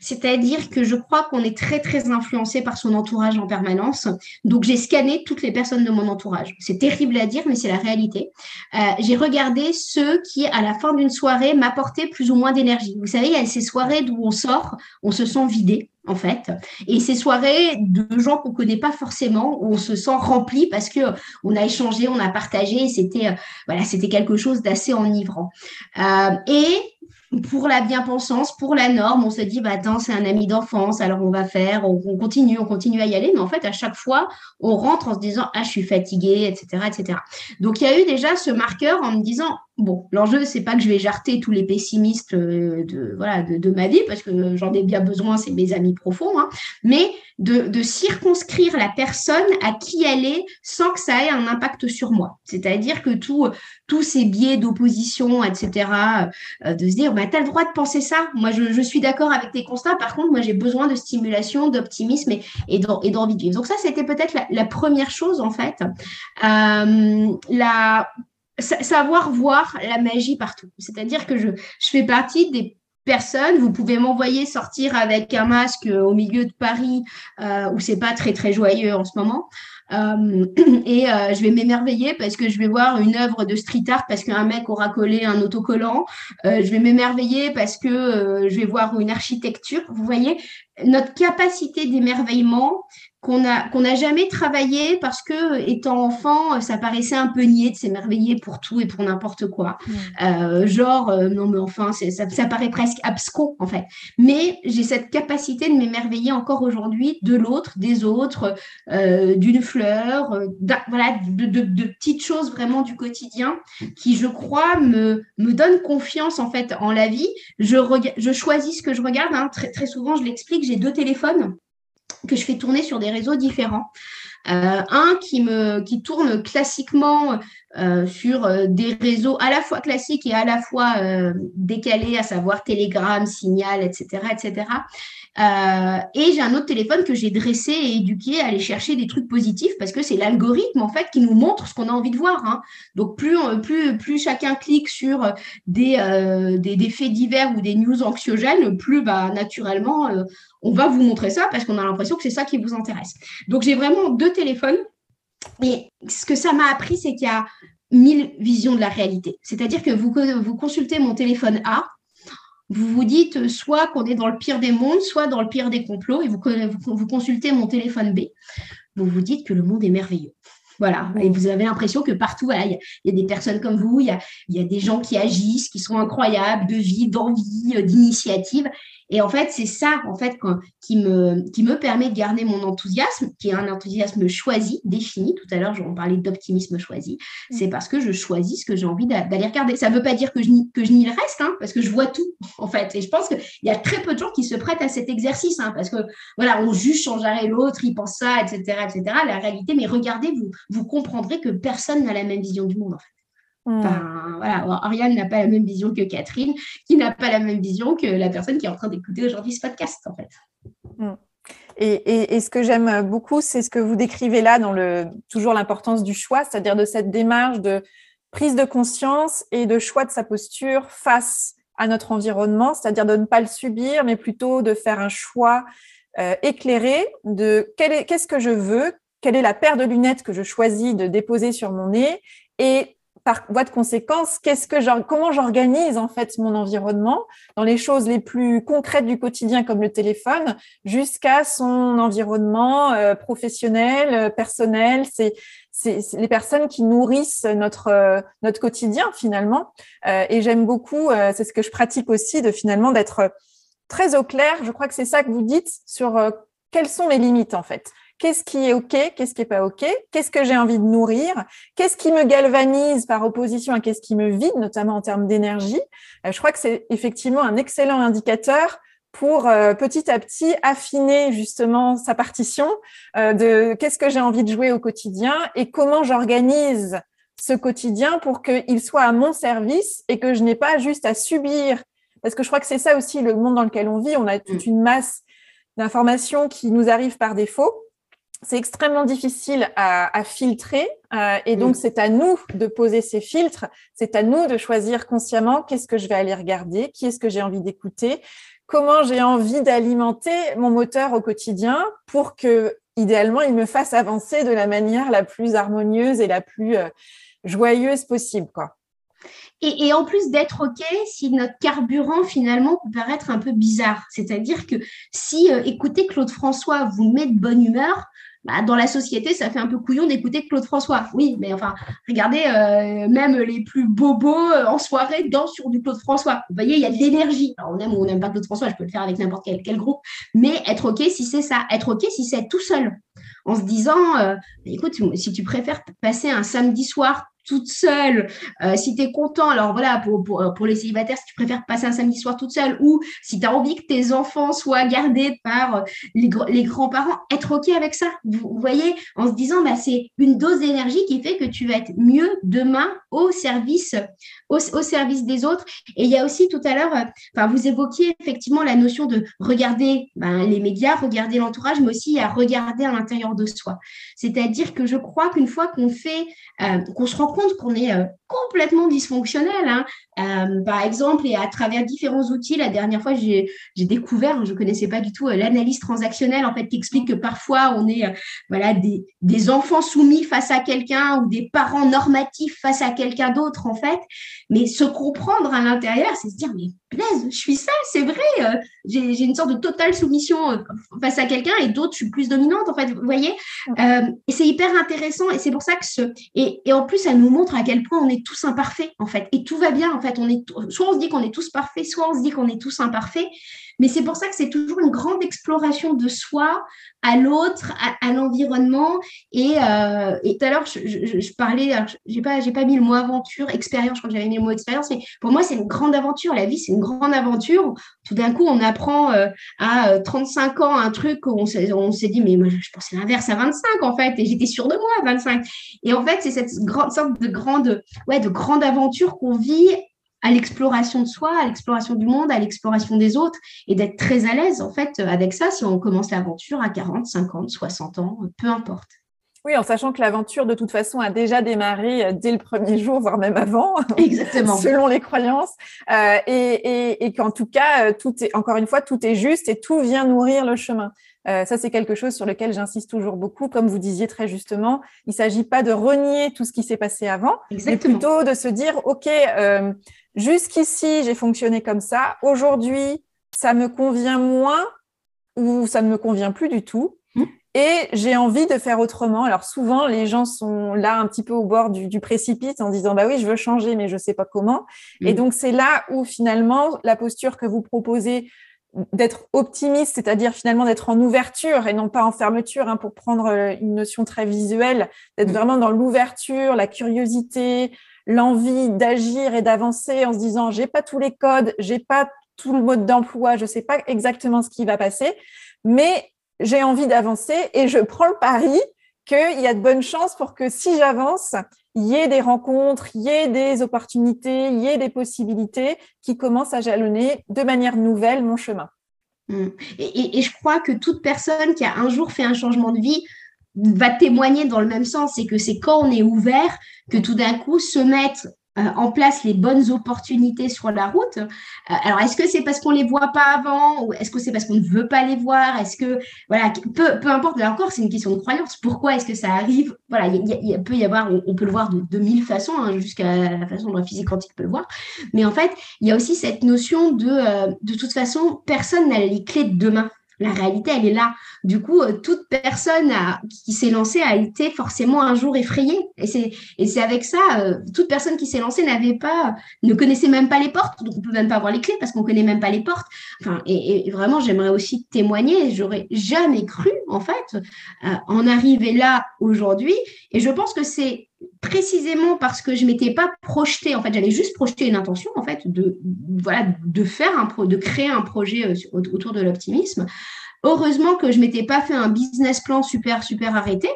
C'est-à-dire que je crois qu'on est très, très influencé par son entourage en permanence. Donc, j'ai scanné toutes les personnes de mon entourage. C'est terrible à dire, mais c'est la réalité. Euh, j'ai regardé ceux qui, à la fin d'une soirée, m'apportaient plus ou moins d'énergie. Vous savez, il y a ces soirées d'où on sort, on se sent vidé en fait. Et ces soirées de gens qu'on connaît pas forcément, où on se sent rempli parce que on a échangé, on a partagé, c'était euh, voilà, c'était quelque chose d'assez enivrant. Euh, et pour la bien-pensance, pour la norme, on se dit, bah, c'est un ami d'enfance, alors on va faire, on, continue, on continue à y aller, mais en fait, à chaque fois, on rentre en se disant, ah, je suis fatiguée, etc., etc. Donc, il y a eu déjà ce marqueur en me disant, bon, l'enjeu, c'est pas que je vais jarter tous les pessimistes euh, de, voilà, de, ma vie, parce que j'en ai bien besoin, c'est mes amis profonds, hein, mais de, circonscrire la personne à qui elle est sans que ça ait un impact sur moi. C'est-à-dire que tous ces biais d'opposition, etc., euh, de se dire, bah, tu as le droit de penser ça. Moi, je, suis d'accord avec tes constats. Par contre, moi, j'ai besoin de stimulation, d'optimisme et, d'envie de vivre. Donc ça, c'était peut-être la, première chose, en fait. Euh, la savoir voir la magie partout. C'est-à-dire que je, je fais partie des personnes. Vous pouvez m'envoyer sortir avec un masque au milieu de Paris euh, où c'est pas très très joyeux en ce moment. Euh, et euh, je vais m'émerveiller parce que je vais voir une œuvre de street art parce qu'un mec aura collé un autocollant. je vais m'émerveiller parce que je vais voir une architecture. Vous voyez, notre capacité d'émerveillement, qu'on a qu'on n'a jamais travaillé parce que étant enfant ça paraissait un peu niais de s'émerveiller pour tout et pour n'importe quoi. Euh, genre euh, non mais enfin ça, ça paraît presque abscon en fait. Mais j'ai cette capacité de m'émerveiller encore aujourd'hui de l'autre des autres euh, d'une fleur voilà de, de, de, petites choses vraiment du quotidien qui je crois me me donnent confiance en fait en la vie. Je je choisis ce que je regarde hein. très très souvent je l'explique j'ai deux téléphones que je fais tourner sur des réseaux différents. Euh, un qui me qui tourne classiquement euh, sur euh, des réseaux à la fois classiques et à la fois décalés, à savoir Telegram, Signal, etc., etc. Euh, et j'ai un autre téléphone que j'ai dressé et éduqué à aller chercher des trucs positifs parce que c'est l'algorithme en fait qui nous montre ce qu'on a envie de voir. Hein. Donc plus, plus, plus chacun clique sur des, des, faits divers ou des news anxiogènes, plus bah, naturellement on va vous montrer ça parce qu'on a l'impression que c'est ça qui vous intéresse. Donc j'ai vraiment deux téléphones. Et ce que ça m'a appris, c'est qu'il y a mille visions de la réalité. C'est-à-dire que vous, vous consultez mon téléphone A, vous vous dites soit qu'on est dans le pire des mondes, soit dans le pire des complots, et vous, consultez mon téléphone B, vous vous dites que le monde est merveilleux. Voilà, et vous avez l'impression que partout, il y, a des personnes comme vous, il y a, il y a, des gens qui agissent, qui sont incroyables, de vie, d'envie, euh, d'initiative. Et en fait, c'est ça, en fait, qui, me, qui me permet de garder mon enthousiasme, qui est un enthousiasme choisi, défini. Tout à l'heure, on parlait d'optimisme choisi. Mm. C'est parce que je choisis ce que j'ai envie d'aller regarder. Ça ne veut pas dire que je, que je nie le reste, hein, parce que je vois tout, en fait. Et je pense qu'il y a très peu de gens qui se prêtent à cet exercice, hein, parce que, voilà, on juge sans arrêt l'autre, il pense ça, etc., etc. La réalité, mais regardez, vous, vous comprendrez que personne n'a la même vision du monde, en fait. Enfin, voilà, Ariane n'a pas la même vision que Catherine, qui n'a pas la même vision que la personne qui est en train d'écouter aujourd'hui ce podcast, en fait. Hmm. Et, ce que j'aime beaucoup, c'est ce que vous décrivez là dans le toujours l'importance du choix, c'est-à-dire de cette démarche de prise de conscience et de choix de sa posture face à notre environnement, c'est-à-dire de ne pas le subir, mais plutôt de faire un choix euh, éclairé de qu'est-ce que je veux, quelle est la paire de lunettes que je choisis de déposer sur mon nez et par voie de conséquence, qu'est-ce que comment j'organise en fait mon environnement dans les choses les plus concrètes du quotidien comme le téléphone jusqu'à son environnement euh, professionnel, euh, personnel. C'est les personnes qui nourrissent notre euh, notre quotidien finalement. et j'aime beaucoup, c'est ce que je pratique aussi, de finalement d'être très au clair. Je crois que c'est ça que vous dites sur quelles sont mes limites en fait qu'est-ce qui est OK, qu'est-ce qui n'est pas OK, qu'est-ce que j'ai envie de nourrir, qu'est-ce qui me galvanise par opposition à qu'est-ce qui me vide, notamment en termes d'énergie? Euh, je crois que c'est effectivement un excellent indicateur pour euh, petit à petit affiner justement sa partition euh, de qu'est-ce que j'ai envie de jouer au quotidien et comment j'organise ce quotidien pour qu'il soit à mon service et que je n'ai pas juste à subir. Parce que je crois que c'est ça aussi le monde dans lequel on vit. On a toute mm. une masse d'informations qui nous arrivent par défaut c'est extrêmement difficile à, filtrer euh, et donc mm. c'est à nous de poser ces filtres, c'est à nous de choisir consciemment qu'est-ce que je vais aller regarder, qui est-ce que j'ai envie d'écouter, comment j'ai envie d'alimenter mon moteur au quotidien pour que idéalement il me fasse avancer de la manière la plus harmonieuse et la plus euh, joyeuse possible quoi. Et, en plus d'être OK si notre carburant finalement peut paraître un peu bizarre. C'est-à-dire que si euh, écouter Claude François vous met de bonne humeur, bah, dans la société, ça fait un peu couillon d'écouter Claude François. Oui, mais enfin, regardez, euh, même les plus bobos euh, en soirée dansent sur du Claude François. Vous voyez, il y a de l'énergie. on aime ou on n'aime pas Claude François, je peux le faire avec n'importe quel, groupe. Mais être OK si c'est ça. Être OK si c'est tout seul. En se disant, euh, écoute, si tu préfères passer un samedi soir toute seule, euh, si tu es content, alors voilà, pour, pour, pour, les célibataires, si tu préfères passer un samedi soir toute seule, ou si tu as envie que tes enfants soient gardés par euh, les, les grands-parents, être OK avec ça. Vous, voyez, en se disant, bah, c'est une dose d'énergie qui fait que tu vas être mieux demain au service, au, au service des autres. Et il y a aussi tout à l'heure, euh, enfin, vous évoquiez effectivement la notion de regarder ben, les médias, regarder l'entourage, mais aussi à regarder à l'intérieur de soi. C'est-à-dire que je crois qu'une fois qu'on fait, qu'on se rend compte qu'on est euh, complètement dysfonctionnel. Hein. Euh, par exemple, et à travers différents outils, la dernière fois, j'ai découvert, je ne connaissais pas du tout euh, l'analyse transactionnelle, en fait, qui explique que parfois, on est voilà, des, des, enfants soumis face à quelqu'un ou des parents normatifs face à quelqu'un d'autre, en fait. Mais se comprendre à l'intérieur, c'est se dire, mais plaise, je suis ça, c'est vrai. j'ai une sorte de totale soumission face à quelqu'un et d'autres, je suis plus dominante, en fait, vous voyez. et c'est hyper intéressant et c'est pour ça que ce... Et, et en plus, ça nous montre à quel point on est tous imparfaits, en fait. Et tout va bien, en fait. On est, soit on se dit qu'on est tous parfaits, soit on se dit qu'on est tous imparfaits. Mais c'est pour ça que c'est toujours une grande exploration de soi, à l'autre, à, l'environnement. Et, euh, et, tout à l'heure, je, parlais, je n'ai pas, pas mis le mot aventure, expérience, je crois que j'avais mis le mot expérience, mais pour moi, c'est une grande aventure. La vie, c'est une grande aventure. Tout d'un coup, on apprend euh, à 35 euh, ans un truc où on s'est dit, mais moi, je pensais l'inverse à 25, en fait, et j'étais sûre de moi à 25. Et en fait, c'est cette grande sorte de grande, ouais, de grande aventure qu'on vit à l'exploration de soi, à l'exploration du monde, à l'exploration des autres et d'être très à l'aise en fait avec ça si on commence l'aventure à 40, 50, 60 ans, peu importe. Oui, en sachant que l'aventure, de toute façon, a déjà démarré euh, dès le premier jour, voire même avant, Exactement. selon les croyances, euh, et, et, qu'en tout cas, euh, tout est, encore une fois, tout est juste et tout vient nourrir le chemin. ça, c'est quelque chose sur lequel j'insiste toujours beaucoup. Comme vous disiez très justement, il ne s'agit pas de renier tout ce qui s'est passé avant, mais plutôt de se dire, OK, jusqu'ici, j'ai fonctionné comme ça. Aujourd'hui, ça me convient moins ou ça ne me convient plus du tout et j'ai envie de faire autrement. Alors souvent, les gens sont là un petit peu au bord du, précipice en disant bah oui, je veux changer, mais je sais pas comment. Et mm. donc c'est là où finalement la posture que vous proposez d'être optimiste, c'est-à-dire finalement d'être en ouverture et non pas en fermeture, hein, pour prendre euh, une notion très visuelle, d'être mm. vraiment dans l'ouverture, la curiosité, l'envie d'agir et d'avancer en se disant j'ai pas tous les codes, j'ai pas tout le mode d'emploi, je sais pas exactement ce qui va passer, mais j'ai envie d'avancer et je prends le pari qu'il y a de bonnes chances pour que si j'avance, il y ait des rencontres, il y ait des opportunités, il y ait des possibilités qui commencent à jalonner de manière nouvelle mon chemin. Mmh. Et, et, je crois que toute personne qui a un jour fait un changement de vie va témoigner dans le même sens. C'est que c'est quand on est ouvert que tout d'un coup se mettre euh, en place les bonnes opportunités sur la route. Euh, alors, est-ce que c'est parce qu'on les voit pas avant ou est-ce que c'est parce qu'on ne veut pas les voir? Est-ce que, voilà, peu, peu importe, là encore, c'est une question de croyance. Pourquoi est-ce que ça arrive? Voilà, il peut y avoir, on, peut le voir de, de mille façons, hein, jusqu'à la façon dont la physique quantique peut le voir. Mais en fait, il y a aussi cette notion de, euh, de toute façon, personne n'a les clés de demain la réalité, elle est là. Du coup, euh, toute personne qui s'est lancée a été forcément un jour effrayée. Et c'est, et c'est avec ça, euh, toute personne qui s'est lancée n'avait pas, ne connaissait même pas les portes. Donc, on peut même pas avoir les clés parce qu'on connaît même pas les portes. Enfin, et, vraiment, j'aimerais aussi témoigner. J'aurais jamais cru, en fait, euh, en arriver là aujourd'hui. Et je pense que c'est précisément parce que je m'étais pas projetée, en fait, j'avais juste projeté une intention, en fait, de, voilà, de faire un pro, de créer un projet euh, autour de l'optimisme. Heureusement que je m'étais pas fait un business plan super, super arrêté,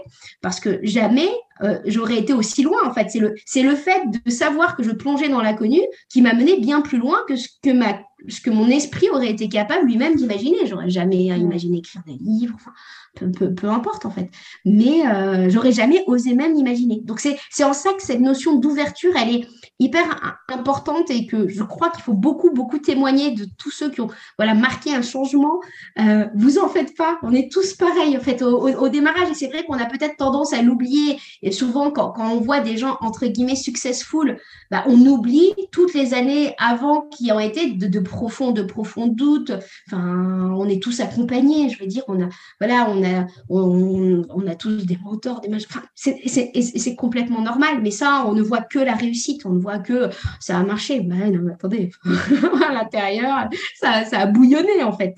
parce que jamais euh, j'aurais été aussi loin, en fait. C'est le, c'est le fait de savoir que je plongeais dans l'inconnu qui m'a mené bien plus loin que ce que ma ce que mon esprit aurait été capable lui-même d'imaginer. J'aurais jamais imaginé écrire des livres, enfin, peu, importe en fait. Mais euh, j'aurais jamais osé même imaginer. Donc c'est en ça que cette notion d'ouverture, elle est hyper importante et que je crois qu'il faut beaucoup, beaucoup témoigner de tous ceux qui ont voilà, marqué un changement. Euh, vous en faites pas, on est tous pareils en fait au, démarrage. Et c'est vrai qu'on a peut-être tendance à l'oublier. Et souvent quand, quand, on voit des gens entre guillemets successful, bah, on oublie toutes les années avant qui ont été de, de profonds, de profonds doutes. Enfin, on est tous accompagnés, je veux dire, on a, voilà, on a on, a tous des mentors, des enfin, c'est complètement normal, mais ça, on ne voit que la réussite, on ne voit que ça a marché. Ben non, attendez, à l'intérieur, ça a bouillonné en fait.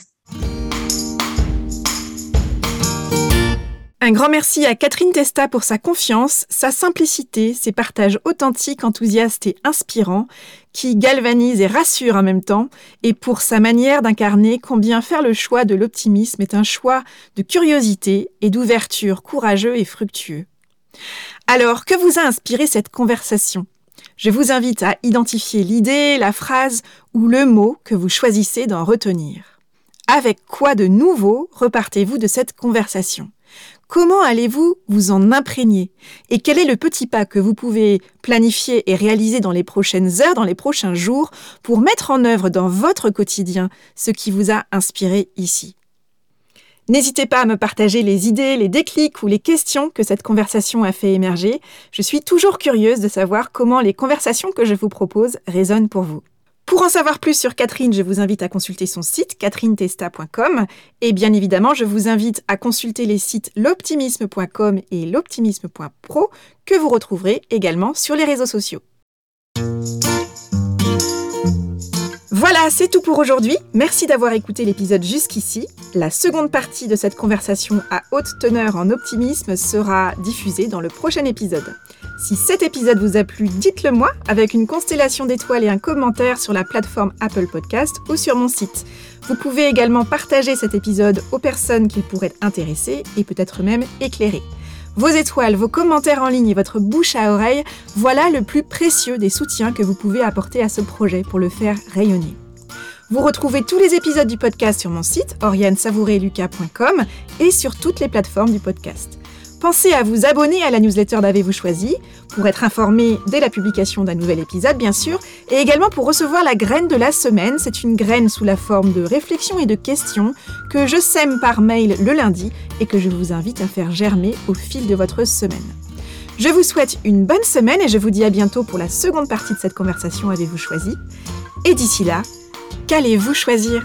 Un grand merci à Catherine Testa pour sa confiance, sa simplicité, ses partages authentiques, enthousiastes et inspirants, qui galvanisent et rassurent en même temps, et pour sa manière d'incarner combien faire le choix de l'optimisme est un choix de curiosité et d'ouverture courageux et fructueux. Alors, que vous a inspiré cette conversation? Je vous invite à identifier l'idée, la phrase ou le mot que vous choisissez d'en retenir. Avec quoi de nouveau repartez-vous de cette conversation? Comment allez-vous vous en imprégner? Et quel est le petit pas que vous pouvez planifier et réaliser dans les prochaines heures, dans les prochains jours, pour mettre en œuvre dans votre quotidien ce qui vous a inspiré ici? N'hésitez pas à me partager les idées, les déclics ou les questions que cette conversation a fait émerger. Je suis toujours curieuse de savoir comment les conversations que je vous propose résonnent pour vous. Pour en savoir plus sur Catherine, je vous invite à consulter son site catherinetesta.com et bien évidemment, je vous invite à consulter les sites l'optimisme.com et l'optimisme.pro que vous retrouverez également sur les réseaux sociaux. Voilà, c'est tout pour aujourd'hui. Merci d'avoir écouté l'épisode jusqu'ici. La seconde partie de cette conversation à haute teneur en optimisme sera diffusée dans le prochain épisode. Si cet épisode vous a plu, dites-le moi avec une constellation d'étoiles et un commentaire sur la plateforme Apple Podcast ou sur mon site. Vous pouvez également partager cet épisode aux personnes qu'il pourrait intéresser et peut-être même éclairer. Vos étoiles, vos commentaires en ligne et votre bouche à oreille, voilà le plus précieux des soutiens que vous pouvez apporter à ce projet pour le faire rayonner. Vous retrouvez tous les épisodes du podcast sur mon site oriane-savoureluca.com et sur toutes les plateformes du podcast. Pensez à vous abonner à la newsletter d'Avez-vous choisi pour être informé dès la publication d'un nouvel épisode, bien sûr, et également pour recevoir la graine de la semaine. C'est une graine sous la forme de réflexions et de questions que je sème par mail le lundi et que je vous invite à faire germer au fil de votre semaine. Je vous souhaite une bonne semaine et je vous dis à bientôt pour la seconde partie de cette conversation Avez-vous choisi Et d'ici là, qu'allez-vous choisir?